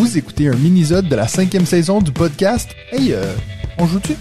Vous écoutez un mini-sode de la cinquième saison du podcast. Hey, euh, on joue-tu?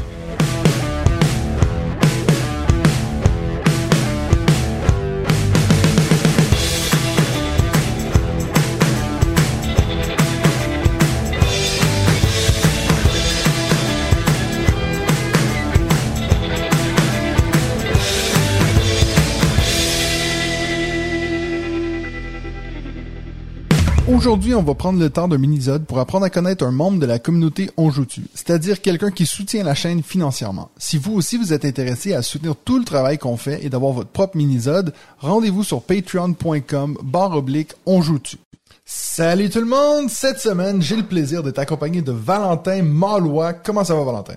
Aujourd'hui, on va prendre le temps d'un mini-sode pour apprendre à connaître un membre de la communauté On Joue-Tu, c'est-à-dire quelqu'un qui soutient la chaîne financièrement. Si vous aussi vous êtes intéressé à soutenir tout le travail qu'on fait et d'avoir votre propre mini-sode, rendez-vous sur patreon.com barre oblique On Joue-Tu. Salut tout le monde! Cette semaine, j'ai le plaisir d'être accompagné de Valentin Malois. Comment ça va, Valentin?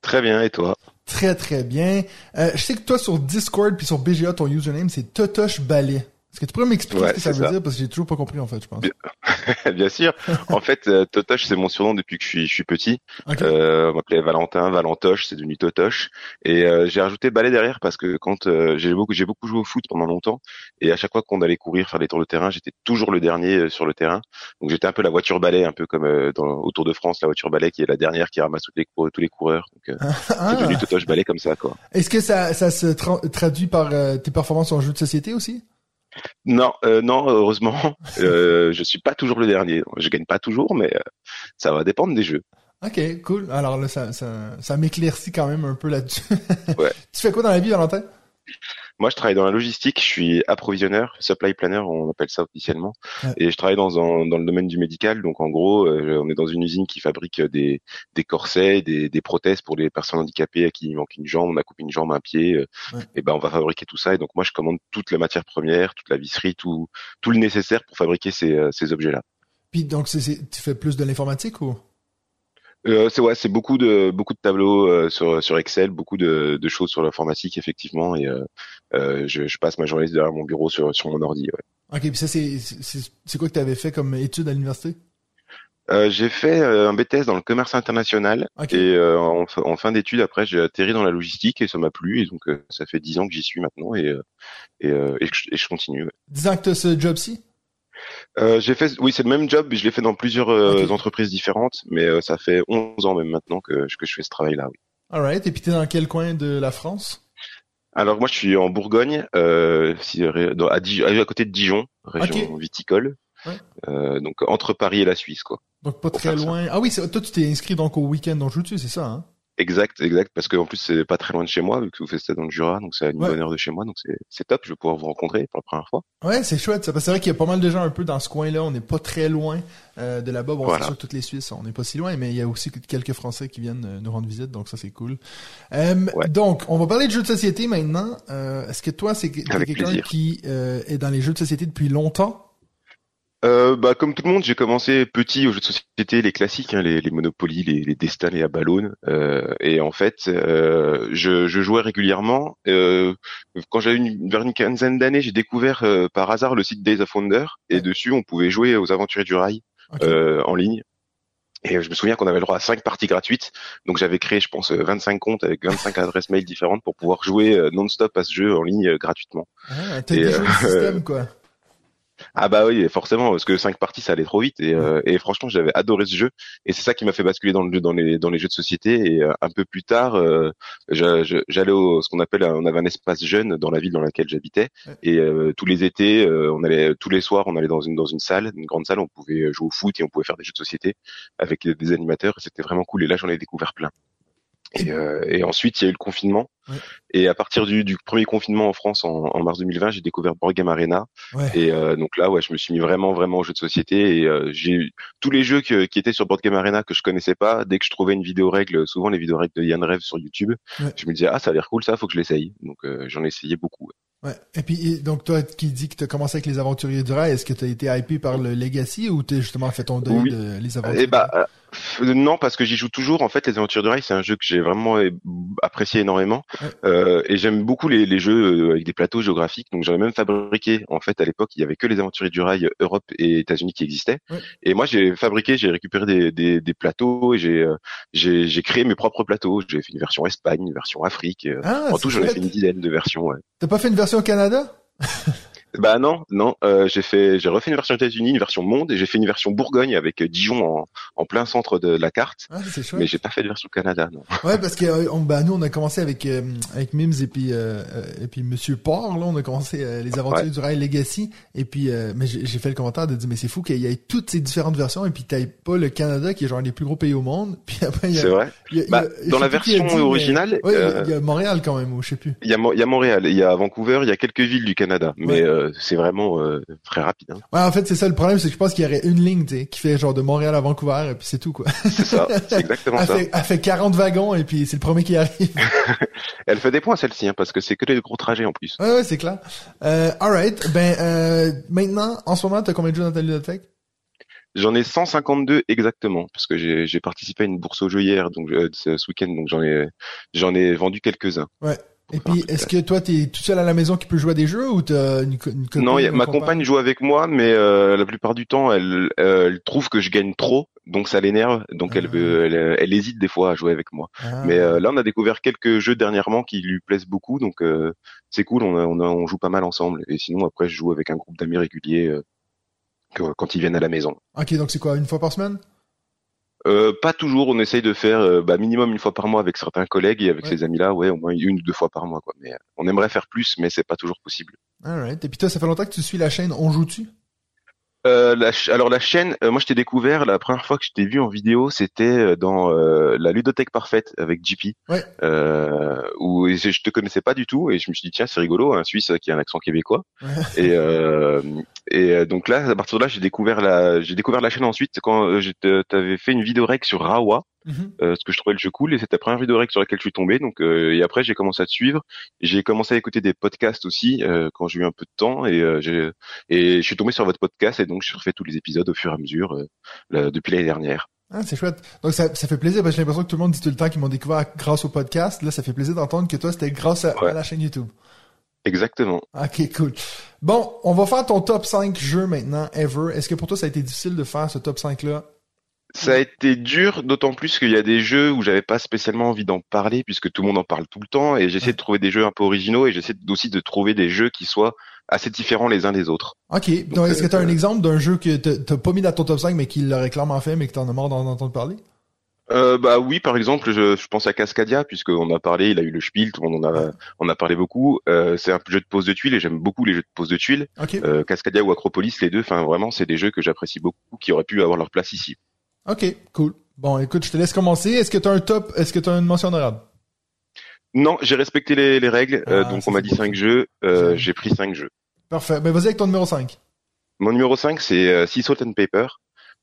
Très bien, et toi? Très très bien. Euh, je sais que toi sur Discord puis sur BGA, ton username c'est Totoche Ballet. Est-ce que tu pourrais m'expliquer ce que ça veut dire parce que j'ai toujours pas compris en fait, je pense. Bien, Bien sûr. en fait, euh, Totoche c'est mon surnom depuis que je suis, je suis petit. Euh, on m'appelait Valentin, Valentoche, c'est devenu Totoche. Et euh, j'ai rajouté balai derrière parce que quand euh, j'ai beaucoup, j'ai beaucoup joué au foot pendant longtemps et à chaque fois qu'on allait courir, faire des tours de terrain, j'étais toujours le dernier euh, sur le terrain. Donc j'étais un peu la voiture balai, un peu comme dans, au Tour de France, la voiture balai qui est la dernière qui ramasse tous les, tous les coureurs. Donc c'est devenu Totoche balai comme ça quoi. Est-ce que ça, ça se traduit par tes performances en jeu de société aussi? Non, euh, non, heureusement, euh, je suis pas toujours le dernier. Je gagne pas toujours, mais euh, ça va dépendre des jeux. Ok, cool. Alors là, ça, ça, ça m'éclaircit quand même un peu là-dessus. ouais. Tu fais quoi dans la vie, Valentin? Moi, je travaille dans la logistique. Je suis approvisionneur, supply planner, on appelle ça officiellement. Et je travaille dans, un, dans le domaine du médical. Donc, en gros, euh, on est dans une usine qui fabrique des, des corsets, des, des prothèses pour les personnes handicapées à qui il manque une jambe, on a coupé une jambe, un pied. Euh, et ben, on va fabriquer tout ça. Et donc, moi, je commande toute la matière première, toute la visserie, tout, tout le nécessaire pour fabriquer ces, euh, ces objets-là. Puis, donc, tu fais plus de l'informatique ou? Euh, c'est ouais, c'est beaucoup de beaucoup de tableaux euh, sur sur Excel, beaucoup de, de choses sur l'informatique effectivement, et euh, je, je, passe ma journée derrière mon bureau sur sur mon ordi. Ouais. Ok, puis ça c'est c'est quoi que tu avais fait comme étude à l'université? J'ai fait un BTS dans le commerce international et en, en, fin d'études après j'ai atterri dans la logistique et ça m'a plu et donc ça fait dix ans que j'y suis maintenant et et, et, je, et je continue. Dix ans que tu ce job-ci? Euh, j'ai fait, oui, c'est le même job, je l'ai fait dans plusieurs euh, entreprises différentes, mais euh, ça fait 11 ans même maintenant que, que je fais ce travail-là. Oui. Alright, et puis t'es dans quel coin de la France? Alors moi, je suis en Bourgogne, euh, à, à, côté de Dijon, région viticole. Ouais. donc entre Paris et la Suisse, quoi. Donc pas très loin. Ah oui, toi tu t'es inscrit donc au week-end dans Joutu, c'est ça hein? Exact, exact, parce qu'en plus c'est pas très loin de chez moi, vu que vous faites ça dans le Jura, donc c'est à une bonne heure de chez moi, donc c'est top, je vais pouvoir vous rencontrer pour la première fois. Ouais, c'est chouette, ça, parce que c'est vrai qu'il y a pas mal de gens un peu dans ce coin-là, on n'est pas très loin euh, de là-bas, bon c'est sûr que toutes les Suisses, on n'est pas si loin, mais il y a aussi quelques Français qui viennent euh, nous rendre visite, donc ça c'est cool. Euh, Donc, on va parler de jeux de société maintenant. Euh, Est-ce que toi, c'est quelqu'un qui euh, est dans les jeux de société depuis longtemps? Euh, bah, comme tout le monde, j'ai commencé petit aux jeux de société, les classiques, hein, les, les, Monopoly, les, les Destin, les Abalone. Euh, et en fait, euh, je, je, jouais régulièrement. Euh, quand j'avais une, vers une quinzaine d'années, j'ai découvert euh, par hasard le site Days of Wonder. Et dessus, on pouvait jouer aux Aventuriers du Rail euh, en ligne. Et je me souviens qu'on avait le droit à cinq parties gratuites. Donc j'avais créé, je pense, 25 comptes avec 25 adresses mail différentes pour pouvoir jouer non-stop à ce jeu en ligne gratuitement. Ah, t'as système, quoi. Ah bah oui, forcément, parce que cinq parties, ça allait trop vite. Et, euh, et franchement, j'avais adoré ce jeu. Et c'est ça qui m'a fait basculer dans le jeu, dans les dans les jeux de société. Et euh, un peu plus tard, euh, j'allais au ce qu'on appelle, on avait un espace jeune dans la ville dans laquelle j'habitais. Et tous les étés, on allait tous les soirs, on allait dans une dans une salle, une grande salle, on pouvait jouer au foot et on pouvait faire des jeux de société avec des animateurs. C'était vraiment cool. Et là, j'en ai découvert plein. Et, et, ensuite, il y a eu le confinement. Et à partir du, du, premier confinement en France en, en mars 2020, j'ai découvert Board Game Arena. Et euh, donc là, ouais, je me suis mis vraiment, vraiment aux jeux de société. Et euh, j'ai tous les jeux qui étaient sur Board Game Arena que je connaissais pas. Dès que je trouvais une vidéo règle, souvent les vidéos règles de Yann Rev sur YouTube, je me disais ah ça a l'air cool, ça, faut que je l'essaye. Donc euh, j'en ai essayé beaucoup. Ouais. Et puis donc toi qui dis que tu as commencé avec les aventuriers du rail, est-ce que tu as été hypé par le Legacy ou tu justement fait ton deuil de les aventuriers? Eh bah non parce que j'y joue toujours. En fait, les aventuriers du rail, c'est un jeu que j'ai vraiment apprécié énormément. Euh, et j'aime beaucoup les, les, jeux euh, avec des plateaux géographiques. Donc j'avais même fabriqué, en fait, à l'époque, il y avait que les aventuriers du rail Europe et États-Unis qui existaient. Et moi, j'ai fabriqué, j'ai récupéré des, des, des, plateaux et j'ai euh, j'ai créé mes propres plateaux. J'ai fait une version Espagne, une version Afrique. Ah, en tout, j'en ai fait une dizaine de versions. Ouais. T'as pas fait une version au Canada? Bah non, non. Euh, j'ai fait, j'ai refait une version États-Unis, une version monde, et j'ai fait une version Bourgogne avec euh, Dijon en, en plein centre de la carte. Ah, c'est chouette. Mais j'ai pas fait de version Canada, non. Ouais, parce que euh, on- bah, nous, on a commencé avec euh, avec Mims et puis euh, et puis Monsieur Port, là, on a commencé les aventures Ouais. du rail Legacy. Et puis, euh, mais j'ai fait le commentaire de dire, mais c'est fou qu'il y ait toutes ces différentes versions et puis t'aies pas le Canada qui est genre un des plus gros pays au monde. Puis après, il y a, C'est vrai. y a- y Bah, a- dans la version dit, originale, Ouais, il y a- euh, il y a Montréal quand même, ou je sais plus. Il y, a, Mo- il y a Montréal, il y a Vancouver, il y a quelques villes du Canada, mais Ouais. Euh, c'est vraiment euh, très rapide. Hein. Ouais, en fait, c'est ça le problème, c'est que je pense qu'il y aurait une ligne, qui fait genre de Montréal à Vancouver et puis c'est tout quoi. C'est ça, c'est exactement Elle ça. fait, elle fait 40 wagons et puis c'est le premier qui arrive. Elle fait des points celle-ci, hein, parce que c'est que des gros trajets en plus. Ouais, ouais, c'est clair. Euh, alright. Ben, euh, maintenant, en ce moment, t'as combien de jeux dans ta ludothèque? J'en ai 152 exactement, parce que j'ai participé à une bourse au jeu hier, donc euh, ce, ce week-end, donc j'en ai j'en ai vendu quelques-uns. Ouais. Et puis, est-ce que toi, t'es tout seul à la maison qui peut jouer à des jeux ou t'as une, une copine? Non, y a- ma compagne joue avec moi, mais euh, la plupart du temps, elle, euh, elle trouve que je gagne trop, donc ça l'énerve, donc elle, Ah. veut, elle, elle hésite des fois à jouer avec moi. Ah. Mais euh, là, on a découvert quelques jeux dernièrement qui lui plaisent beaucoup, donc euh, c'est cool. On, a, on, a- on joue pas mal ensemble. Et sinon, après, je joue avec un groupe d'amis réguliers quand ils viennent à la maison. Ok, donc c'est quoi, une fois par semaine? Euh, pas toujours. On essaye de faire euh, bah, minimum une fois par mois avec certains collègues et avec Ouais. ces amis-là, ouais, au moins une ou deux fois par mois. Quoi. Mais euh, on aimerait faire plus, mais c'est pas toujours possible. Alright. Et puis toi, ça fait longtemps que tu suis la chaîne On joue-tu? Euh, la alors la chaîne, euh, moi je t'ai découvert la première fois que je t'ai vu en vidéo, c'était euh, dans euh, la ludothèque parfaite avec JP, Ouais. euh, où je je te connaissais pas du tout et je me suis dit tiens c'est rigolo un Suisse qui a un accent québécois. Et et donc là à partir de là j'ai découvert la j'ai découvert la chaîne ensuite quand t'avais fait une vidéo rec sur Rawa Mhm. euh, parce que je trouvais le jeu cool et c'était la première vidéo rec sur laquelle je suis tombé donc euh, et après j'ai commencé à te suivre j'ai commencé à écouter des podcasts aussi euh, quand j'ai eu un peu de temps et euh, j'ai et je suis tombé sur votre podcast et donc je refais tous les épisodes au fur et à mesure euh, là, depuis l'année dernière Ah, c'est chouette. Donc ça, ça fait plaisir parce que j'ai l'impression que tout le monde dit tout le temps qu'ils m'ont découvert grâce au podcast. Là, ça fait plaisir d'entendre que toi, c'était grâce à, Ouais. à la chaîne YouTube. exactement Ok, cool. Bon, on va faire ton top 5 jeux maintenant, ever. Est-ce que pour toi, ça a été difficile de faire ce top 5-là? Ça a été dur, d'autant plus qu'il y a des jeux où j'avais pas spécialement envie d'en parler puisque tout le monde en parle tout le temps et j'essaie Ouais. de trouver des jeux un peu originaux et j'essaie aussi de trouver des jeux qui soient assez différents les uns des autres. Ok. Donc, est-ce que tu as euh, un exemple d'un jeu que t'as pas mis dans ton top 5 mais qui l'aurait clairement fait mais que t'en as marre d'en entendre parler? Euh, bah oui, par exemple, je, je pense à Cascadia puisqu'on a parlé, il a eu le Spiel, tout le monde en a, on a parlé beaucoup. Euh, c'est un jeu de pose de tuiles et j'aime beaucoup les jeux de pose de tuiles. Ok. Euh, Cascadia ou Acropolis, les deux, enfin vraiment, c'est des jeux que j'apprécie beaucoup, qui auraient pu avoir leur place ici. Ok, cool. Bon, écoute, je te laisse commencer. Est-ce que tu as un top? Est-ce que tu as une mention honorable? Non, j'ai respecté les, les règles, euh, Ah, donc on m'a dit beau, cinq ça. jeux, euh, j'ai pris cinq jeux. Parfait. Ben, vas-y avec ton numéro 5. Mon numéro 5, c'est euh, Sea Salt and Paper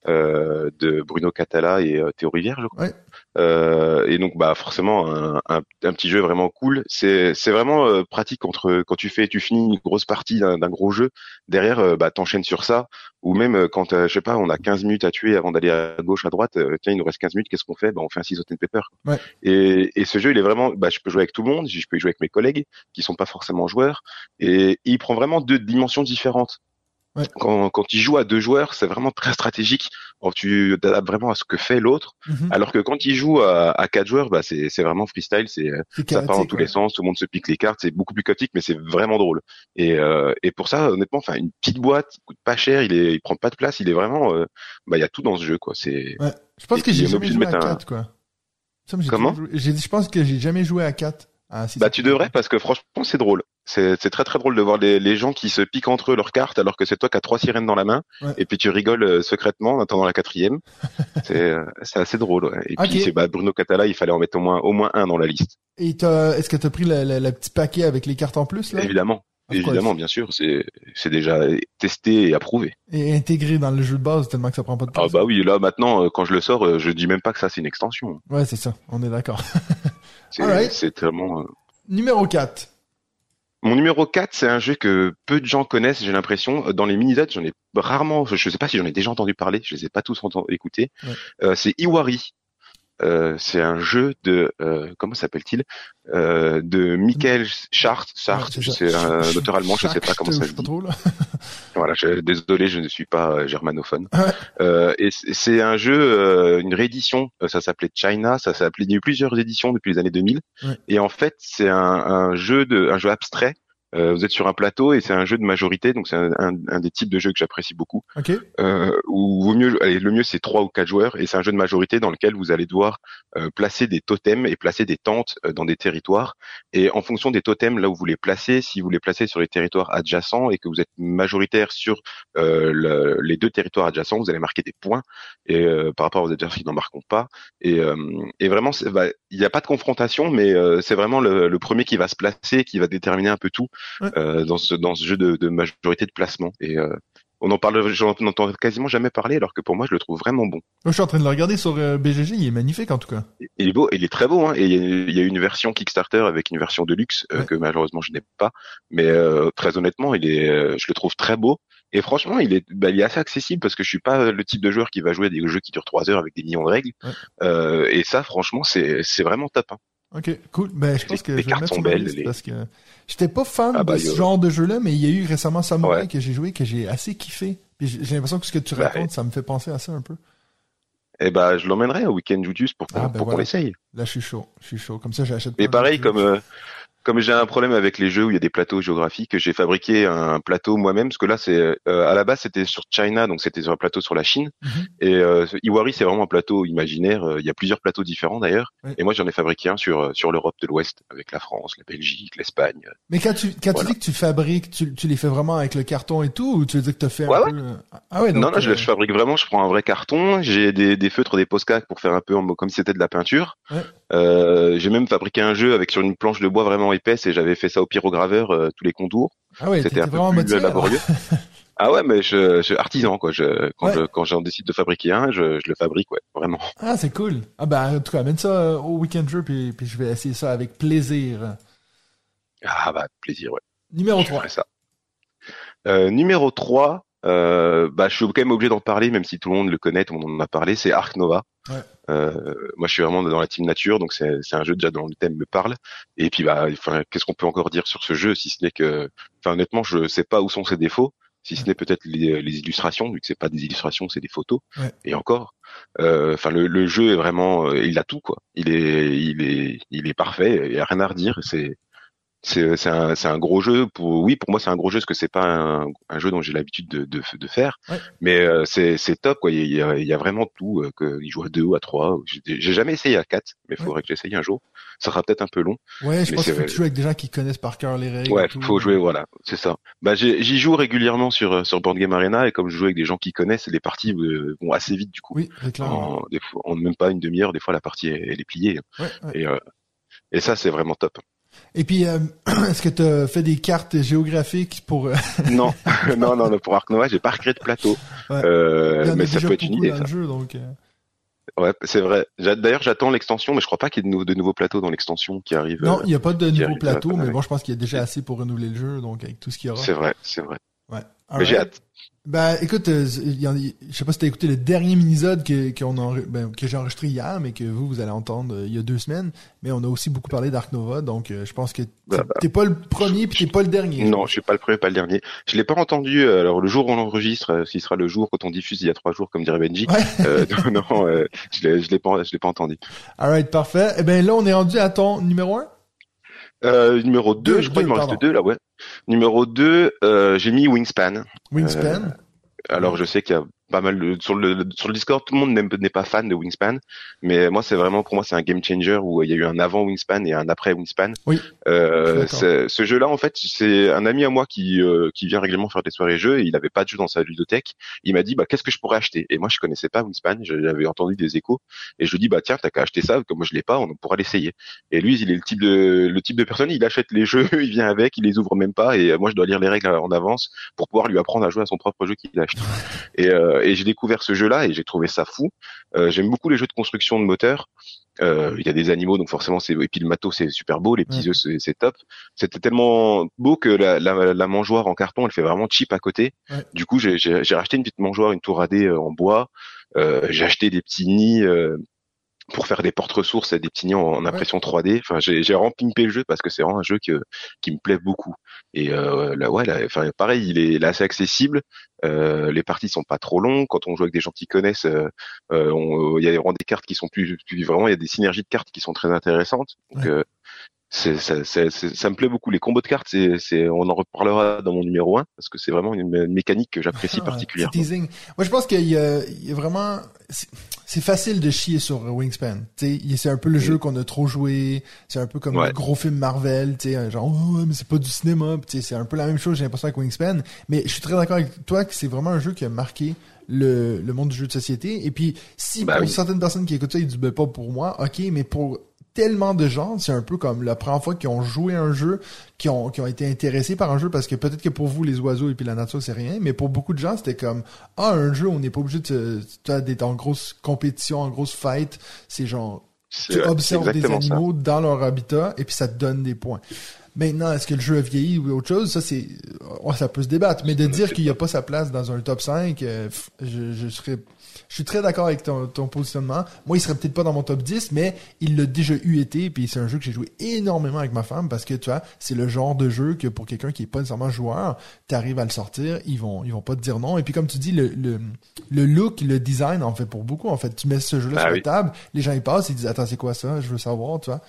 euh, de Bruno Catala et Théo Rivière, je crois. Ouais. Euh, et donc, bah forcément, un, un, un petit jeu vraiment cool. C'est c'est vraiment euh, pratique entre quand tu fais, tu finis une grosse partie d'un d'un gros jeu. Derrière, euh, bah t'enchaînes sur ça. Ou même euh, quand, euh, je sais pas, on a 15 minutes à tuer avant d'aller à gauche, à droite. euh, tiens, il nous reste 15 minutes. Qu'est-ce qu'on fait? Bah on fait un Sea Salt and Paper. Ouais. Et, et ce jeu, il est vraiment, bah je peux jouer avec tout le monde. Je peux y jouer avec mes collègues qui sont pas forcément joueurs. Et il prend vraiment deux dimensions différentes Ouais. quand, quand il joue à deux joueurs, c'est vraiment très stratégique. Alors, tu t'adaptes vraiment à ce que fait l'autre. Mhm. Alors que quand il joue à, à quatre joueurs, bah c'est vraiment freestyle. C'est ça part dans tous les sens, tout le monde se pique les cartes. C'est beaucoup plus chaotique, mais c'est vraiment drôle. Et euh, et pour ça, honnêtement, enfin une petite boîte coûte pas cher. Il est il prend pas de place. Il est vraiment euh, bah il y a tout dans ce jeu quoi. C'est Ouais. Je pense Et que j'ai jamais joué à mettre un- 4, quoi. Ça, Comment joué- je pense que j'ai jamais joué à 4. Ah, bah tu devrais parce que franchement c'est drôle. C'est très très drôle de voir les, les gens qui se piquent entre eux leurs cartes alors que c'est toi qui as trois sirènes dans la main Ouais. et puis tu rigoles euh, secrètement en attendant la quatrième. c'est euh, c'est assez drôle. ouais. Et puis c'est bah, Bruno Catala, il fallait en mettre au moins au moins un dans la liste. Et t'as- est-ce que t'as pris le, petit paquet avec les cartes en plus, là? Évidemment. Évidemment, bien sûr, c'est déjà testé et approuvé. Et intégré dans le jeu de base tellement que ça prend pas de Ah place. bah oui, là maintenant, euh, quand je le sors, je dis même pas que ça c'est une extension. Ouais, c'est ça. On est d'accord. C'est tellement. Numéro 4. Mon numéro 4, c'est un jeu que peu de gens connaissent, j'ai l'impression. Dans les mini-zones, j'en ai rarement, je sais pas si j'en ai déjà entendu parler, je les ai pas tous écoutés. Ouais. Euh, c'est Iwari. Euh, c'est un jeu de, euh, comment s'appelle-t-il euh, De Michael Schart, Schart, Ouais, je c'est un auteur allemand, je sais pas comment ça se dit. Voilà, je, désolé, je ne suis pas euh, germanophone. Ouais. Euh, et c'est un jeu, euh, une réédition. Ça s'appelait China. Ça s'appelait. Il y a eu plusieurs éditions depuis les années 2000. Ouais. Et en fait, c'est un, un jeu de, un jeu abstrait Euh, vous êtes sur un plateau et c'est un jeu de majorité, donc c'est un, un, des types de jeux que j'apprécie beaucoup. Ok. Euh, ou vaut mieux, allez, le mieux c'est trois ou quatre joueurs et c'est un jeu de majorité dans lequel vous allez devoir euh, placer des totems et placer des tentes euh, dans des territoires. Et en fonction des totems là où vous les placez, si vous les placez sur les territoires adjacents et que vous êtes majoritaire sur euh, le, les deux territoires adjacents, vous allez marquer des points et par rapport aux adversaires qui n'en marquent pas. Et, et vraiment, bah, il n'y a pas de confrontation, mais c'est vraiment le, le, premier qui va se placer qui va déterminer un peu tout euh, dans ce dans ce jeu de, de majorité de placement. Et euh, on en parle, j'en entend quasiment jamais parler, alors que pour moi, je le trouve vraiment bon. je suis en train de le regarder sur euh, BGG, il est magnifique en tout cas. Il est beau, il est très beau, hein. Et il y, a, une version Kickstarter avec une version de luxe que malheureusement je n'ai pas, mais euh, très honnêtement, il est, je le trouve très beau. Et franchement, il est, bah, il est assez accessible parce que je suis pas le type de joueur qui va jouer des jeux qui durent trois heures avec des millions de règles. et ça, franchement, c'est, c'est vraiment top. Hein. Ok, cool. Ben, je pense que je vais mettre belles, parce que j'étais pas fan ah, de bah, ce genre de jeu-là, mais il y a eu récemment Samurai que j'ai joué, que j'ai assez kiffé. j'ai l'impression que ce que tu bah, racontes, ça me fait penser à ça un peu. Eh ben, je l'emmènerai au week-end Judius pour qu'on ah, ben l'essaye. Là, je suis chaud. Je suis chaud. Comme ça, j'achète. Mais pareil, comme, euh, comme j'ai un problème avec les jeux où il y a des plateaux géographiques, j'ai fabriqué un plateau moi-même parce que là c'est euh, à la base c'était sur China donc c'était sur un plateau sur la Chine mhm. et euh, Iwari c'est vraiment un plateau imaginaire. Euh, il y a plusieurs plateaux différents d'ailleurs et moi j'en ai fabriqué un sur euh, sur l'Europe de l'Ouest avec la France, la Belgique, l'Espagne. Mais quand tu quand tu dis que tu fabriques, tu, tu les fais vraiment avec le carton et tout ou tu veux dire que tu fais un peu... Ah ouais donc, non non je, je, fabrique vraiment. Je prends un vrai carton, j'ai des, des feutres, des postcards pour faire un peu comme si c'était de la peinture. Euh, j'ai même fabriqué un jeu avec sur une planche de bois vraiment épaisse et j'avais fait ça au pyrograveur euh, tous les contours. Ah ouais, c'était un peu plus laborieux. ah ouais, mais je, je artisan quoi. Je, quand je quand j'en décide de fabriquer un, je, je le fabrique ouais, vraiment. Ah c'est cool. Ah bah en tout cas, amène ça euh, au week-end jeu puis, puis je vais essayer ça avec plaisir. Ah bah plaisir ouais. Numéro 3. Ça. Euh, numéro 3, euh, bah, je suis quand même obligé d'en parler, même si tout le monde le connaît, tout le monde en a parlé. C'est Ark Nova. Ouais. Euh, moi, je suis vraiment dans la team nature, donc c'est un jeu déjà dont le thème me parle. Et puis, bah, enfin, qu'est-ce qu'on peut encore dire sur ce jeu, si ce n'est que, enfin, honnêtement, je sais pas où sont ses défauts, si ce n'est peut-être les, les, illustrations, vu que c'est pas des illustrations, c'est des photos. Ouais. Et encore, euh, enfin, le, le, jeu est vraiment, euh, il a tout quoi. Il est, il est, il est parfait. Il y a rien à redire. C'est c'est c'est un c'est un gros jeu pour oui pour moi c'est un gros jeu parce que c'est pas un, un, jeu dont j'ai l'habitude de, de, de faire. Mais euh, c'est c'est top quoi. Il y a, il y a vraiment tout euh, que il joue à deux ou à trois. J'ai jamais essayé à quatre mais il faudrait que j'essaye un jour. Ça sera peut-être un peu long ouais je pense qu'il faut jouer avec des gens qui connaissent par cœur les règles ouais faut jouer voilà c'est ça. Bah j'y joue régulièrement sur sur Board Game Arena et comme je joue avec des gens qui connaissent les parties euh, vont assez vite du coup. Oui en, des fois, en même pas une demi-heure des fois la partie elle, est pliée. Et euh, et ça c'est vraiment top et puis, euh, est-ce que tu as fait des cartes géographiques pour... Euh, non, non, non, pour Ark Nova, j'ai pas recréé de plateau. Euh, mais ça peut être une idée. Ça. Jeu, donc, Ouais, c'est vrai. D'ailleurs, j'attends l'extension, mais je crois pas qu'il y ait de, nouveaux plateaux dans l'extension qui arrive. Non, il n'y a pas de nouveaux plateaux, mais bon, je pense qu'il y a déjà assez pour renouveler le jeu, donc avec tout ce qu'il y aura. C'est vrai, c'est vrai. Ouais. mais j'ai hâte. Ben, écoute, euh, je sais pas si t'as écouté le dernier minisode que, ben, que j'ai enregistré hier, mais que vous, vous allez entendre euh, il y a deux semaines. Mais on a aussi beaucoup parlé d'Ark Nova, donc euh, je pense que bah, bah. t'es pas le premier puis t'es pas le dernier. Non, je suis pas le premier, pas le dernier. Je l'ai pas entendu. Alors le jour où on enregistre, ce sera le jour quand on diffuse il y a trois jours, comme dirait Benji. non, je l'ai, je l'ai pas, je l'ai pas entendu. Alright, parfait. Eh ben là, on est rendu à ton numéro un? Euh, numéro 2, je crois qu'il m'en reste deux là, ouais. Numéro 2, euh, j'ai mis Wingspan. Wingspan. Euh, alors je sais qu'il y a pas mal de, sur le sur le Discord, tout le monde n'est pas fan de Wingspan, mais moi c'est vraiment pour moi c'est un game changer où il y a eu un avant Wingspan et un après Wingspan. Oui. Euh, ce jeu-là en fait c'est un ami à moi qui euh, qui vient régulièrement faire des soirées jeux et il avait pas de jeu dans sa ludothèque. Il m'a dit bah qu'est-ce que je pourrais acheter? Et moi je connaissais pas Wingspan, j'avais entendu des échos et je lui dis bah tiens t'as qu'à acheter ça comme moi je l'ai pas, on pourra l'essayer. Et lui il est le type de le type de personne il achète les jeux, il vient avec, il les ouvre même pas et moi je dois lire les règles en avance pour pouvoir lui apprendre à jouer à son propre jeu qu'il achète. Et, euh, et j'ai découvert ce jeu-là et j'ai trouvé ça fou. Euh, J'aime beaucoup les jeux de construction de moteurs. Euh, il y a des animaux, donc forcément c'est et puis le matos c'est super beau, les petits œufs c'est top. C'était tellement beau que la, la, la, mangeoire en carton elle fait vraiment cheap à côté. Du coup j'ai racheté une petite mangeoire, une tour AD euh, en bois. Euh, j'ai acheté des petits nids euh, pour faire des portes ressources et des petits nids en, impression 3D. Enfin, j'ai, j'ai rempimpé le jeu parce que c'est vraiment un jeu que, qui me plaît beaucoup. Et euh, là, ouais, là, enfin, pareil, il est, là, assez accessible. Euh, les parties sont pas trop longues. Quand on joue avec des gens qui connaissent, euh, euh il y a vraiment des cartes qui sont plus, plus, vraiment, il y a des synergies de cartes qui sont très intéressantes. Donc, euh, c'est ça, ça, me plaît beaucoup. Les combos de cartes, c'est, c'est, on en reparlera dans mon numéro 1 parce que c'est vraiment une, mécanique que j'apprécie ah, particulièrement. Moi, je pense qu'il y a, il y a vraiment, c'est facile de chier sur Wingspan. c'est un peu le jeu qu'on a trop joué. C'est un peu comme le gros film Marvel, genre oh, mais c'est pas du cinéma. C'est un peu la même chose. J'ai l'impression avec Wingspan. Mais je suis très d'accord avec toi que c'est vraiment un jeu qui a marqué le, le monde du jeu de société. Et puis, si bah pour certaines personnes qui écoutent ça, ils disent ben, pas pour moi, ok, mais pour tellement de gens, c'est un peu comme la première fois qu'ils ont joué un jeu, qui ont, qui ont été intéressés par un jeu, parce que peut-être que pour vous, les oiseaux et puis la nature, c'est rien, mais pour beaucoup de gens, c'était comme, ah, un jeu, on n'est pas obligé d'être en grosse compétition, en grosse fight, c'est genre, tu observes des animaux dans leur habitat, et puis ça te donne des points. Maintenant, est-ce que le jeu a vieilli ou autre chose? Ça, c'est, oh, ça peut se débattre. Mais de dire qu'il n'y a pas sa place dans un top 5, euh, je, je serais, je suis très d'accord avec ton, ton, positionnement. Moi, il serait peut-être pas dans mon top 10, mais il l'a déjà eu été, puis c'est un jeu que j'ai joué énormément avec ma femme parce que, tu vois, c'est le genre de jeu que pour quelqu'un qui est pas nécessairement joueur, tu arrives à le sortir, ils vont, ils vont pas te dire non. Et puis, comme tu dis, le, le, le look, le design, en fait, pour beaucoup, en fait, tu mets ce jeu-là ah sur la table, les gens, ils passent, ils disent, attends, c'est quoi ça? Je veux savoir, tu vois.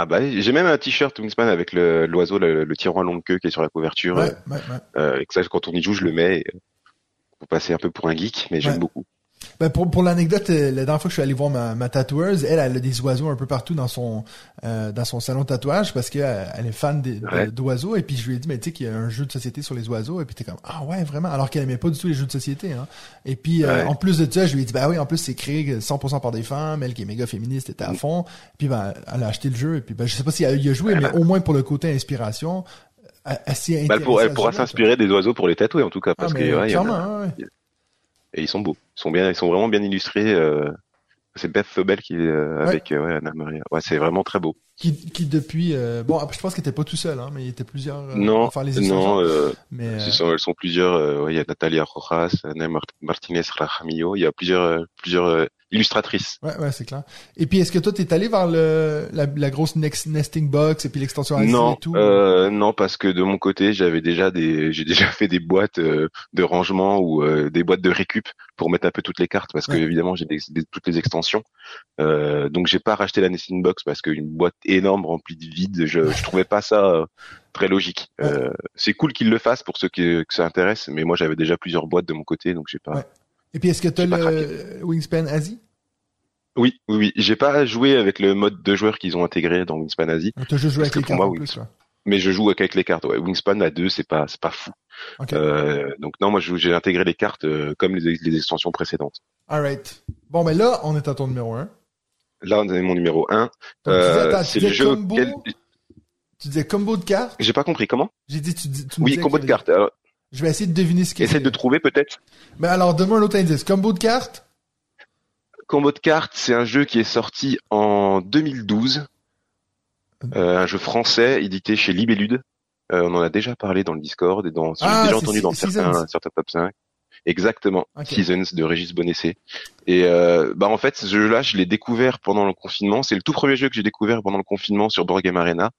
Ah bah j'ai même un t-shirt Wingspan avec l'oiseau, le, le, tyran à longue queue qui est sur la couverture. Ouais, ouais, ouais. Euh, et que ça, quand on y joue, je le mets pour passer un peu pour un geek, mais j'aime beaucoup. Ben pour pour l'anecdote, euh, la dernière fois que je suis allé voir ma, ma tatoueuse, elle, elle a des oiseaux un peu partout dans son euh, dans son salon de tatouage parce que euh, elle est fan d'oiseaux et puis je lui ai dit mais tu sais qu'il y a un jeu de société sur les oiseaux et puis t'es comme ah ouais vraiment alors qu'elle aimait pas du tout les jeux de société hein. Et puis en plus de ça, je lui ai dit bah oui en plus c'est créé 100% par des femmes, elle qui est méga féministe était à mm. fond. Puis ben elle a acheté le jeu et puis ben je sais pas si elle y a joué mais au moins pour le côté inspiration. Elle, bah, elle, pourra s'inspirer des oiseaux pour les tatouer en tout cas parce ah, que ouais, et ils sont beaux. Ils sont bien, ils sont vraiment bien illustrés. Euh, c'est Beth Febel qui est euh, avec euh, ouais, Anna Maria. Ouais, c'est vraiment très beau. Qui, qui depuis euh, bon, je pense qu'il était pas tout seul, hein, mais il était plusieurs. non, enfin les non, mais elles sont, elles sont plusieurs. ouais, il y a Natalia Rojas, Anna Martinez Rajamillo. Il y a plusieurs, plusieurs illustratrice. Ouais, ouais, c'est clair. Et puis, est-ce que toi, t'es allé vers le, la, la grosse next, nesting box et puis l'extension non, et tout? Euh, non, parce que de mon côté, j'avais déjà des, j'ai déjà fait des boîtes euh, de rangement ou euh, des boîtes de récup pour mettre un peu toutes les cartes parce que évidemment, j'ai des, toutes les extensions. Euh, donc, j'ai pas racheté la nesting box parce qu'une boîte énorme remplie de vide, je, je trouvais pas ça très logique. Euh, c'est cool qu'ils le fassent pour ceux qui, que ça intéresse, mais moi, j'avais déjà plusieurs boîtes de mon côté, donc j'ai pas. Et puis, est-ce que tu as le Wingspan Asie? Oui, oui, oui. J'ai pas joué avec le mode de joueur qu'ils ont intégré dans Wingspan Asie. As joué avec les cartes en plus, Mais je joue avec les cartes. Ouais. Wingspan à deux, c'est pas, c'est pas fou. Euh, donc non, moi j'ai intégré les cartes euh, comme les, les, extensions précédentes. Alright. Bon, mais là, on est à ton numéro 1. Là, on est mon numéro 1. Euh, c'est le jeu. Combo... Tu disais combo de cartes J'ai pas compris, comment? J'ai dit, tu, tu Oui, combo de cartes. Je vais essayer de deviner ce qu'il Essaye de trouver peut-être. Mais alors, donne-moi un autre indice. Combo de cartes Combo de cartes, c'est un jeu qui est sorti en 2012. Euh, un jeu français édité chez Libellude. Euh, on en a déjà parlé dans le Discord et dans, ah, j'ai déjà entendu dans certains, certains top 5. Exactement, Seasons de Régis Bonessé. Et euh, bah en fait, ce jeu-là, je l'ai découvert pendant le confinement. C'est le tout premier jeu que j'ai découvert pendant le confinement sur Board Game Arena.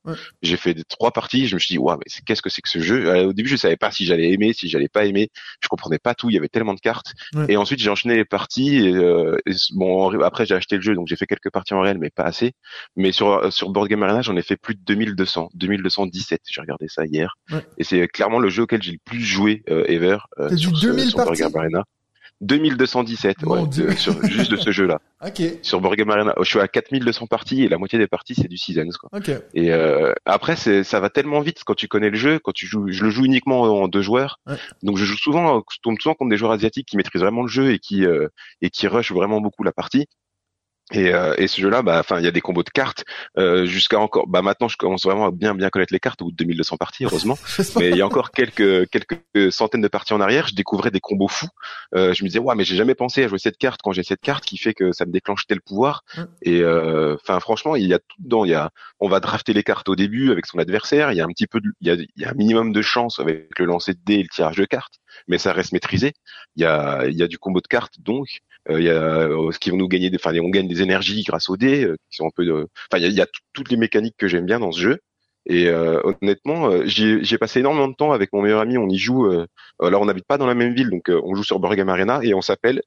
J'ai fait trois parties. Je me suis dit, waouh, mais qu'est-ce que c'est que ce jeu? Euh, Au début, je savais pas si j'allais aimer, si j'allais pas aimer. Je comprenais pas tout. Il y avait tellement de cartes. Et ensuite, j'ai enchaîné les parties. Et, euh, bon, après, j'ai acheté le jeu, donc j'ai fait quelques parties en réel, mais pas assez. Mais sur sur Board Game Arena, j'en ai fait plus de 2200, 2217. J'ai regardé ça hier. Et c'est clairement le jeu auquel j'ai le plus joué euh, ever. Euh, sur, 2000 parties? Arena. 2217, ouais, sur, juste de ce jeu-là. Ok. Sur Board Game Arena, je suis à 4200 parties et la moitié des parties c'est du Seasons quoi. Et euh, après c'est ça va tellement vite quand tu connais le jeu, quand tu joues, je le joue uniquement en deux joueurs. Donc je joue souvent, je tombe souvent contre des joueurs asiatiques qui maîtrisent vraiment le jeu et qui euh, et qui rushent vraiment beaucoup la partie. Et, euh, et, ce jeu-là, bah, enfin, il y a des combos de cartes euh, jusqu'à encore. Bah, maintenant, je commence vraiment à bien bien connaître les cartes au bout de 2200 parties, heureusement. mais il y a encore quelques quelques centaines de parties en arrière, je découvrais des combos fous. Euh, je me disais, ouais, mais j'ai jamais pensé à jouer cette carte quand j'ai cette carte qui fait que ça me déclenche tel pouvoir. Et euh, enfin, franchement, il y a tout dedans. Il y a, on va drafter les cartes au début avec son adversaire. Il y a un petit peu, de, il y a, il y a un minimum de chance avec le lancer de dés et le tirage de cartes, mais ça reste maîtrisé. Il y a, il y a du combo de cartes donc. Euh, il y a euh, ce qui vont nous gagner, enfin on gagne des énergies grâce aux dés, euh, qui sont un peu, de... enfin il y a, toutes les mécaniques que j'aime bien dans ce jeu. Et honnêtement, j'ai passé énormément de temps avec mon meilleur ami. On y joue. alors on n'habite pas dans la même ville, donc on joue sur Burgam Arena et on s'appelle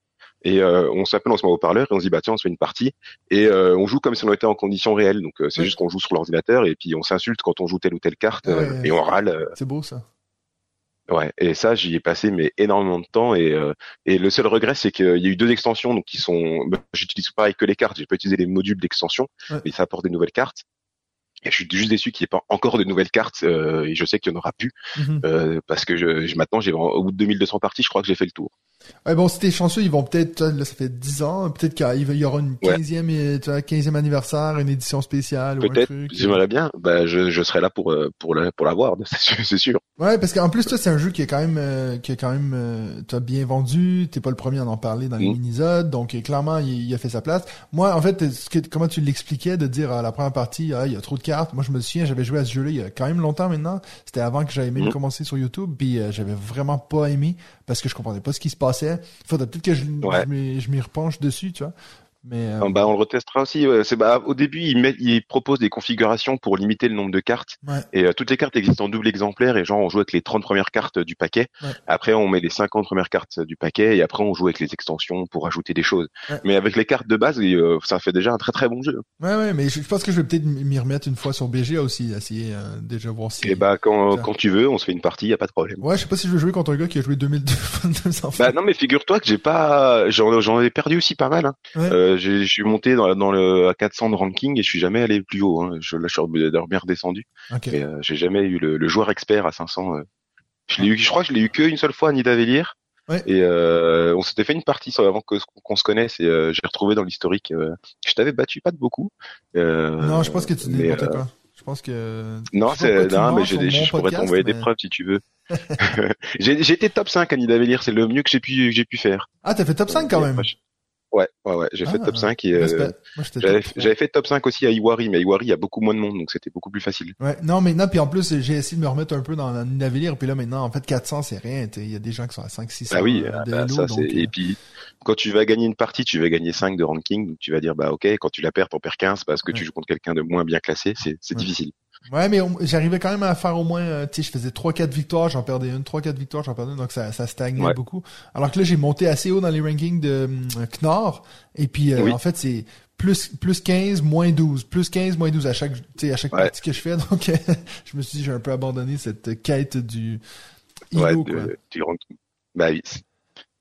et euh, on s'appelle, on se met au parleur et on se dit bah tiens on se fait une partie et euh, on joue comme si on était en conditions réelles. Donc euh, c'est juste qu'on joue sur l'ordinateur et puis on s'insulte quand on joue telle ou telle carte euh, Ouais. et on râle. euh, C'est beau ça. Ouais, et ça, j'y ai passé mais énormément de temps et euh, et le seul regret c'est qu'il y a eu deux extensions donc qui sont bah, j'utilise pareil que les cartes, j'ai pas utilisé les modules d'extension, Ouais. mais ça apporte des nouvelles cartes. Et je suis juste déçu qu'il n'y ait pas encore de nouvelles cartes euh, et je sais qu'il y en aura plus Mhm. euh, parce que je, je- maintenant j'ai au bout de 2200 parties, je crois que j'ai fait le tour. Ouais, bon, si t'es chanceux, ils vont peut-être, là, ça fait 10 ans, peut-être qu'il y- aura une Ouais. 15e, et- tu vois, 15e anniversaire, une édition spéciale Peut-être, j'aimerais bien, bah je, je serai là pour euh, pour la pour l'avoir, c'est sûr, c'est sûr. Ouais, parce qu'en plus, toi, c'est un jeu qui est quand même, euh, qui est quand même, euh, t'as bien vendu. T'es pas le premier à en parler dans les Mm. minisodes, donc euh, clairement, il, il a fait sa place. Moi, en fait, ce que, comment tu l'expliquais de dire à la première partie, ah, il y a trop de cartes. Moi, je me souviens, j'avais joué à ce jeu-là il y a quand même longtemps maintenant. C'était avant que j'aille même Mm. commencer sur YouTube, puis euh, j'avais vraiment pas aimé parce que je comprenais pas ce qui se passait. Faudrait peut-être que je, Ouais. je m'y repenche dessus, tu vois. Mais euh, Ah, Bah on le retestera aussi. ouais. C'est bah au début il met, il propose des configurations pour limiter le nombre de cartes ouais. et euh, toutes les cartes existent en double exemplaire et genre on joue avec les 30 premières cartes du paquet. Ouais. Après on met les 50 premières cartes du paquet et après on joue avec les extensions pour ajouter des choses. Mais avec les cartes de base, euh, ça fait déjà un très très bon jeu. Ouais, ouais, mais je, pense que je vais peut-être m'y remettre une fois sur BGA aussi, essayer euh, déjà voir si. Et bah quand quand tu veux, on se fait une partie, y a pas de problème. Ouais, je sais pas si je veux jouer contre un gars qui a joué 2002 deux enfants. Bah non mais figure-toi que j'ai pas j'en j'en ai perdu aussi pas mal. Hein. Euh, je suis monté dans, dans le à 400 de ranking et je suis jamais allé plus haut. Hein. Je là je suis bien redescendu. Mais euh, j'ai jamais eu le, le joueur expert à 500. euh. Je l'ai eu, je crois que je l'ai eu que une seule fois à Nidavellir. Ouais. Et on s'était fait une partie avant que qu'on se connaisse et j'ai retrouvé dans l'historique. je t'avais battu pas de beaucoup. Non, je pense que tu n'importe quoi. Je pense que. Non, c'est pas non, mais j'ai, je pourrais t'envoyer des preuves si tu veux. j'ai, j'ai été top 5 à Nidavellir, c'est le mieux que j'ai pu que j'ai pu faire. Ah, t'as fait top 5 quand même. Ouais, ouais, ouais, j'ai fait Ah, top 5 et euh, j'avais, fait top 5 aussi à Iwari, mais à Iwari il y a beaucoup moins de monde donc c'était beaucoup plus facile. Ouais, non, maintenant, puis en plus, j'ai essayé de me remettre un peu dans la Navalier, puis là, maintenant, en fait, 400, c'est rien. Il y a des gens qui sont à 5, 600 Bah oui, euh, ah bah, ça donc, c'est euh, et puis quand tu vas gagner une partie, tu vas gagner 5 de ranking, donc tu vas dire bah OK, quand tu la perds, t'en perds 15 parce que tu joues contre quelqu'un de moins bien classé, c'est c'est Ouais. difficile. Ouais, mais j'arrivais quand même à faire au moins, euh, tu sais, je faisais 3-4 victoires, j'en perdais une, 3-4 victoires, j'en perdais une, donc ça, ça stagnait Ouais. beaucoup. Alors que là, j'ai monté assez haut dans les rankings de euh, Knorr, et puis euh, Oui. en fait, c'est plus plus 15, moins 12, plus 15, moins 12 à chaque, tu sais, à chaque Ouais. partie que je fais, donc euh, je me suis dit, j'ai un peu abandonné cette quête du Ouais, de- du ranking. Bah oui.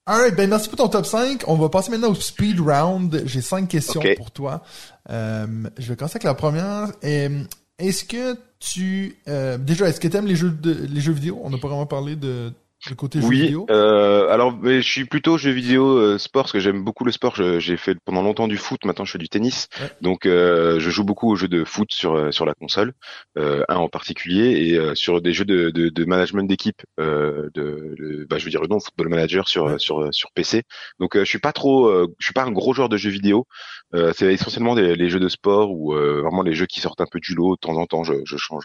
Alright, ben merci pour ton top 5. On va passer maintenant au speed round. J'ai cinq questions pour toi. Euh, je vais commencer avec la première. Euh, Est-ce que tu euh, déjà est-ce que tu aimes les jeux de les jeux vidéo? On n'a pas vraiment parlé de le côté Oui, vidéo. euh, alors mais je suis plutôt jeu vidéo euh, sport parce que j'aime beaucoup le sport. J'ai fait pendant longtemps du foot, maintenant je fais du tennis. Ouais. Donc euh, je joue beaucoup aux jeux de foot sur euh, sur la console, euh, un en particulier, et euh, sur des jeux de, de, de management d'équipe, euh, de, de- bah, je veux dire le nom Football Manager sur Ouais. sur sur PC. Donc euh, je suis pas trop, euh, je suis pas un gros joueur de jeux vidéo. Euh, C'est essentiellement des, les jeux de sport ou euh, vraiment les jeux qui sortent un peu du lot. De temps en temps, je, je change.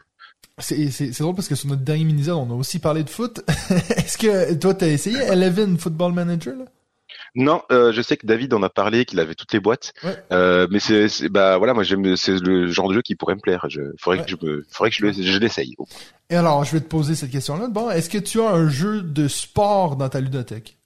C'est c'est c'est drôle parce que sur notre dernier mini on a aussi parlé de foot. est-ce que toi t'as essayé Eleven Football Manager là? Non, euh, je sais que David en a parlé, qu'il avait toutes les boîtes. Ouais. Euh, mais c'est, bah voilà, moi j'aime, c'est le genre de jeu qui pourrait me plaire. Je, faudrait Ouais. que je me, faudrait que je, le- je l'essaye. Et alors, je vais te poser cette question-là. Bon, est-ce que tu as un jeu de sport dans ta ludothèque?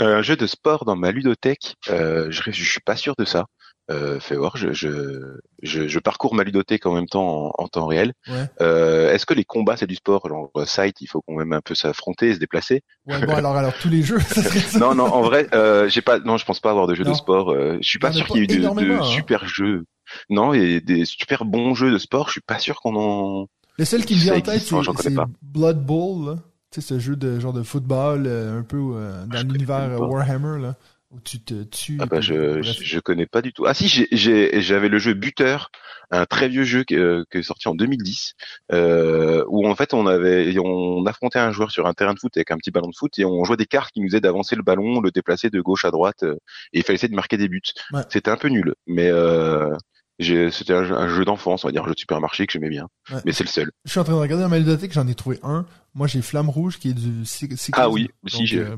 Euh, Un jeu de sport dans ma ludothèque, je, je suis pas sûr de ça. Euh, fais voir, je, je, je, je parcours ma ludothèque en même temps en, en temps réel. Ouais. Euh, est-ce que les combats c'est du sport? Genre euh, site, il faut quand même un peu s'affronter, se déplacer. Ouais, bon alors alors tous les jeux, ça serait ça. Non, non, en vrai, euh, j'ai pas, non, je pense pas avoir de jeux Non. de sport. Euh, je suis pas sûr qu'il y ait eu de, hein. super jeux. Non, et des super bons jeux de sport, je suis pas sûr qu'on en. Le seul qui me vient en tête, c'est. Blood Bowl, là. Tu sais, ce jeu de genre de football, euh, un peu euh, dans l'univers. Warhammer, là, où tu te tues. Ah bah je, je, je connais pas du tout. Ah si, j'avais le jeu Buteur, un très vieux jeu qui, euh, qui est sorti en 2010, euh, où en fait on avait, on affrontait un joueur sur un terrain de foot avec un petit ballon de foot et on jouait des cartes qui nous aidaient d'avancer le ballon, le déplacer de gauche à droite, euh, et il fallait essayer de marquer des buts. Ouais. C'était un peu nul, mais euh, c'était un, jeu- d'enfance, on va dire un jeu de supermarché que j'aimais bien, Ouais. mais c'est le seul. Je suis en train de regarder ma ludothèque, j'en ai trouvé un. Moi, j'ai Flamme Rouge qui est du Six- Ah oui, donc, si j'ai euh,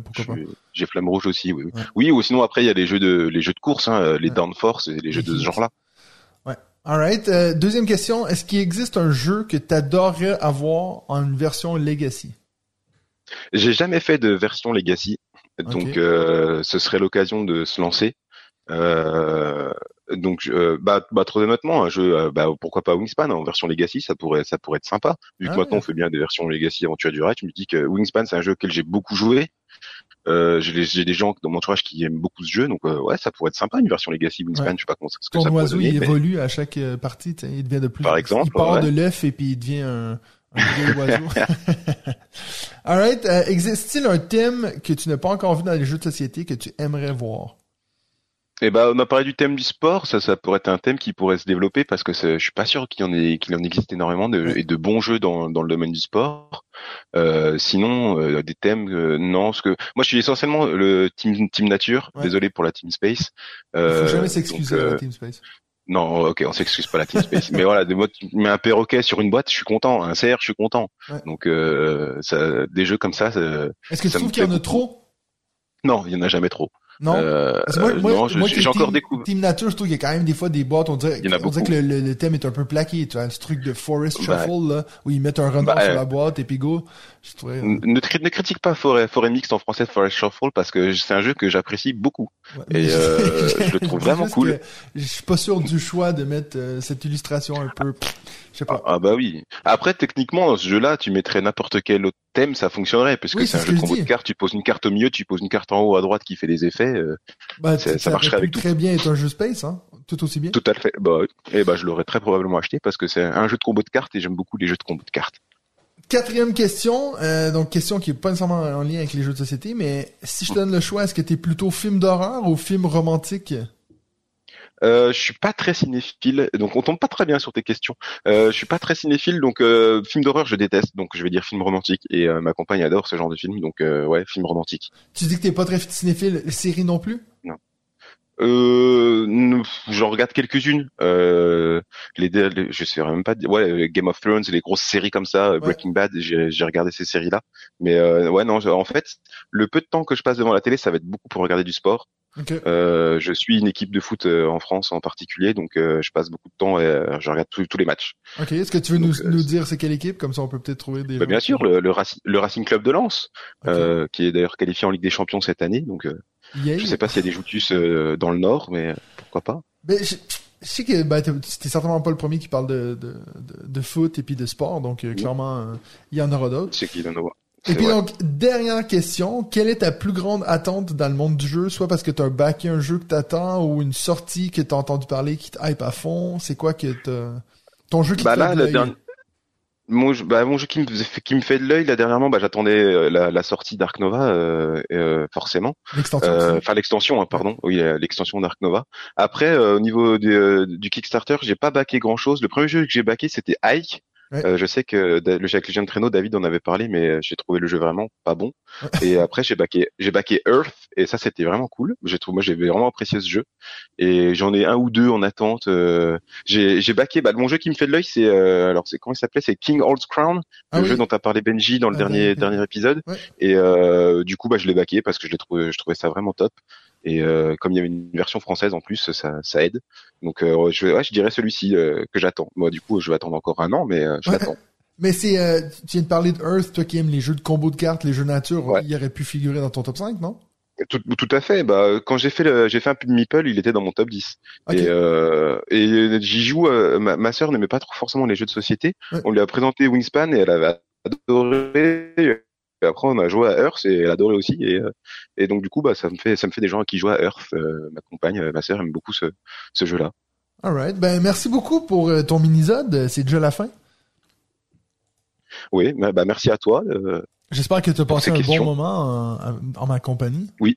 j'ai- Flamme Rouge aussi, oui. Oui, Ouais. oui ou sinon après il y a les jeux de les jeux de course, hein, euh, les Ouais. Downforce et les jeux de ce genre-là. Alright. Euh, deuxième question. Est-ce qu'il existe un jeu que t'adorerais avoir en une version Legacy? J'ai jamais fait de version Legacy. Donc euh, ce serait l'occasion de se lancer. Euh, donc euh, bah, bah très honnêtement, un jeu, euh, bah pourquoi pas Wingspan en version Legacy, ça pourrait ça pourrait être sympa. Vu que Ah maintenant ouais. on fait bien des versions Legacy Aventure du Rail, je me dis que Wingspan c'est un jeu auquel j'ai beaucoup joué. Euh, j'ai des- gens dans mon entourage qui aiment beaucoup ce jeu, donc euh, ouais, ça pourrait être sympa une version Legacy Wingspan. Ouais. Je sais pas comment ce que Ton ça oiseau, donner, il mais- évolue à chaque euh, partie, il devient de plus. Par exemple, il part ouais. de l'œuf et puis il devient un, oiseau. Alright, existe-t-il un thème que tu n'as pas encore vu dans les jeux de société que tu aimerais voir? Eh ben, on a parlé du thème du sport, ça, ça pourrait être un thème qui pourrait se développer parce que je suis pas sûr qu'il y en ait, qu'il en existe énormément de, et de bons jeux dans, dans le domaine du sport. Euh, sinon, euh, des thèmes, euh, non, parce que moi, je suis essentiellement le team team nature. Ouais. Désolé pour la team space. Il Euh, faut jamais s'excuser la Team Space. non, ok, on s'excuse pas la team space, mais voilà, des tu mets un perroquet sur une boîte, je suis content. Un CR, je suis content. Ouais. Donc, ça, des jeux comme ça, ça- Est-ce que tu trouves qu'il y en a trop? non, il y en a jamais trop. Non? Euh, moi, moi, non, j'ai encore découvert. Team Nature, je trouve qu'il y a quand même des fois des boîtes, on dirait, on dirait que le, le- le thème est un peu plaqué, tu vois, ce truc de Forest Bah, Shuffle, là, où ils mettent un renard bah, sur la boîte et puis go. Je trouvais, Ne, cri- ne critique pas Forêt, Forêt Mixte en français Forest Shuffle parce que c'est un jeu que j'apprécie beaucoup. ouais. Et euh, je le trouve vraiment cool. Je suis pas sûr du choix de mettre euh, cette illustration un peu, je sais Ah, pas. ah bah oui. Après techniquement dans ce jeu-là, tu mettrais n'importe quel autre thème, ça fonctionnerait parce que Oui, c'est un jeu de combo de cartes. Tu poses une carte au milieu, tu poses une carte en haut à droite qui fait des effets. Euh, Bah, ça- tu- ça marcherait avec tout. très bien être un jeu space, hein, tout aussi bien. tout à fait. Bah, et bah je l'aurais très probablement acheté parce que c'est un jeu de combo de cartes et j'aime beaucoup les jeux de combo de cartes. Quatrième question, euh, donc question qui est pas nécessairement en lien avec les jeux de société, mais si je te donne le choix, est-ce que t'es plutôt film d'horreur ou film romantique? Euh, je suis pas très cinéphile, donc on tombe pas très bien sur tes questions. Euh, je suis pas très cinéphile, donc euh, film d'horreur je déteste, donc je vais dire film romantique. Et euh, ma compagne adore ce genre de film, donc euh, ouais, film romantique. Tu dis que t'es pas très cinéphile, série non plus? Euh, n- j'en regarde quelques-unes. Euh, les, les- je sais même pas. Ouais, euh, Game of Thrones, les grosses séries comme ça, euh, Breaking Bad. J'ai regardé ces séries-là. Mais euh, ouais, non. En fait, le peu de temps que je passe devant la télé, ça va être beaucoup pour regarder du sport. Ok. Euh, je suis une équipe de foot euh, en France en particulier, donc euh, je passe beaucoup de temps et euh, je regarde tous tous les matchs. Ok. Est-ce que tu veux Donc, nous, nous dire c'est quelle équipe? Comme ça, on peut peut-être trouver des Bah, bien qui- sûr, le, le, Raci- le Racing Club de Lens, Ok. euh, qui est d'ailleurs qualifié en Ligue des Champions cette année. Donc, euh, Yay. je sais pas s'il y a des Joutus euh, dans le Nord, mais pourquoi pas. Ben, je, je sais que ben, t'es certainement pas le premier qui parle de, de, de, de foot et puis de sport, donc euh, clairement, euh, il y en aura d'autres. C'est qu'il en a. Et puis vrai. donc, dernière question, quelle est ta plus grande attente dans le monde du jeu, soit parce que t'as backé un jeu que t'attends ou une sortie que t'as entendu parler qui te hype à fond, c'est quoi que t'as... Ton jeu qui Bah te là, fait de la l'œil? dernière- Mon jeu, bah, mon jeu qui me, fait- qui me fait de l'œil là dernièrement, bah, j'attendais euh, la, la sortie d'Ark Nova euh, euh, forcément, l'extension Euh, enfin l'extension, hein, pardon, oui euh, l'extension d'Ark Nova. Après euh, au niveau du, du Kickstarter, j'ai pas backé grand chose. Le premier jeu que j'ai backé c'était Ike. Ouais. Euh, je sais que le Jacques Légion de Traîneau, David en avait parlé, mais euh, j'ai trouvé le jeu vraiment pas bon. Et après j'ai backé, j'ai backé Earth et ça c'était vraiment cool. J'ai trouvé, moi j'ai vraiment apprécié ce jeu. Et j'en ai un ou deux en attente. euh, j'ai j'ai backé, bah mon jeu qui me fait de l'œil c'est euh, alors c'est comment il s'appelait, c'est King Old Crown Ah le oui. jeu dont a parlé Benji dans le Ah, dernier dernier dernier épisode. Ouais. Et euh, du coup, bah, je l'ai baqué parce que je l'ai trouvé, je trouvais ça vraiment top. Et euh, comme il y avait une version française en plus, ça, ça aide. Donc, euh, je, ouais, je dirais celui-ci euh, que j'attends. Moi, du coup, je vais attendre encore un an, mais euh, je Ouais. l'attends. Mais c'est, euh, tu viens de parler de Earth, toi qui aimes les jeux de combo de cartes, les jeux nature, Ouais. il aurait pu figurer dans ton top 5, non? Tout, tout à fait. Bah, quand j'ai fait le, j'ai fait un peu de Meeple, il était dans mon top 10. Ok. Et, euh, et j'y joue. euh, ma, ma sœur n'aimait pas trop forcément les jeux de société. Ouais. On lui a présenté Wingspan et elle avait adoré. Et après, on a joué à Earth et elle adorait aussi. Et, euh, et donc, du coup, bah, ça me fait, ça me fait des gens qui jouent à Earth. Euh, ma compagne, euh, ma sœur aime beaucoup ce, ce jeu-là. Alright. Ben, merci beaucoup pour ton mini-zode. C'est déjà la fin. Oui, bah, bah, merci à toi. euh, J'espère que tu as passé un bon questions. moment en, en ma compagnie. oui,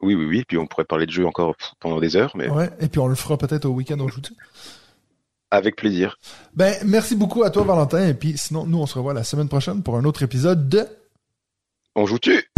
oui, oui. Puis on pourrait parler de jeu encore pendant des heures, mais Ouais. Et puis on le fera peut-être au week-end au joue avec plaisir. Ben, merci beaucoup à toi, Valentin. Et puis sinon, nous, on se revoit la semaine prochaine pour un autre épisode de On joue-tu?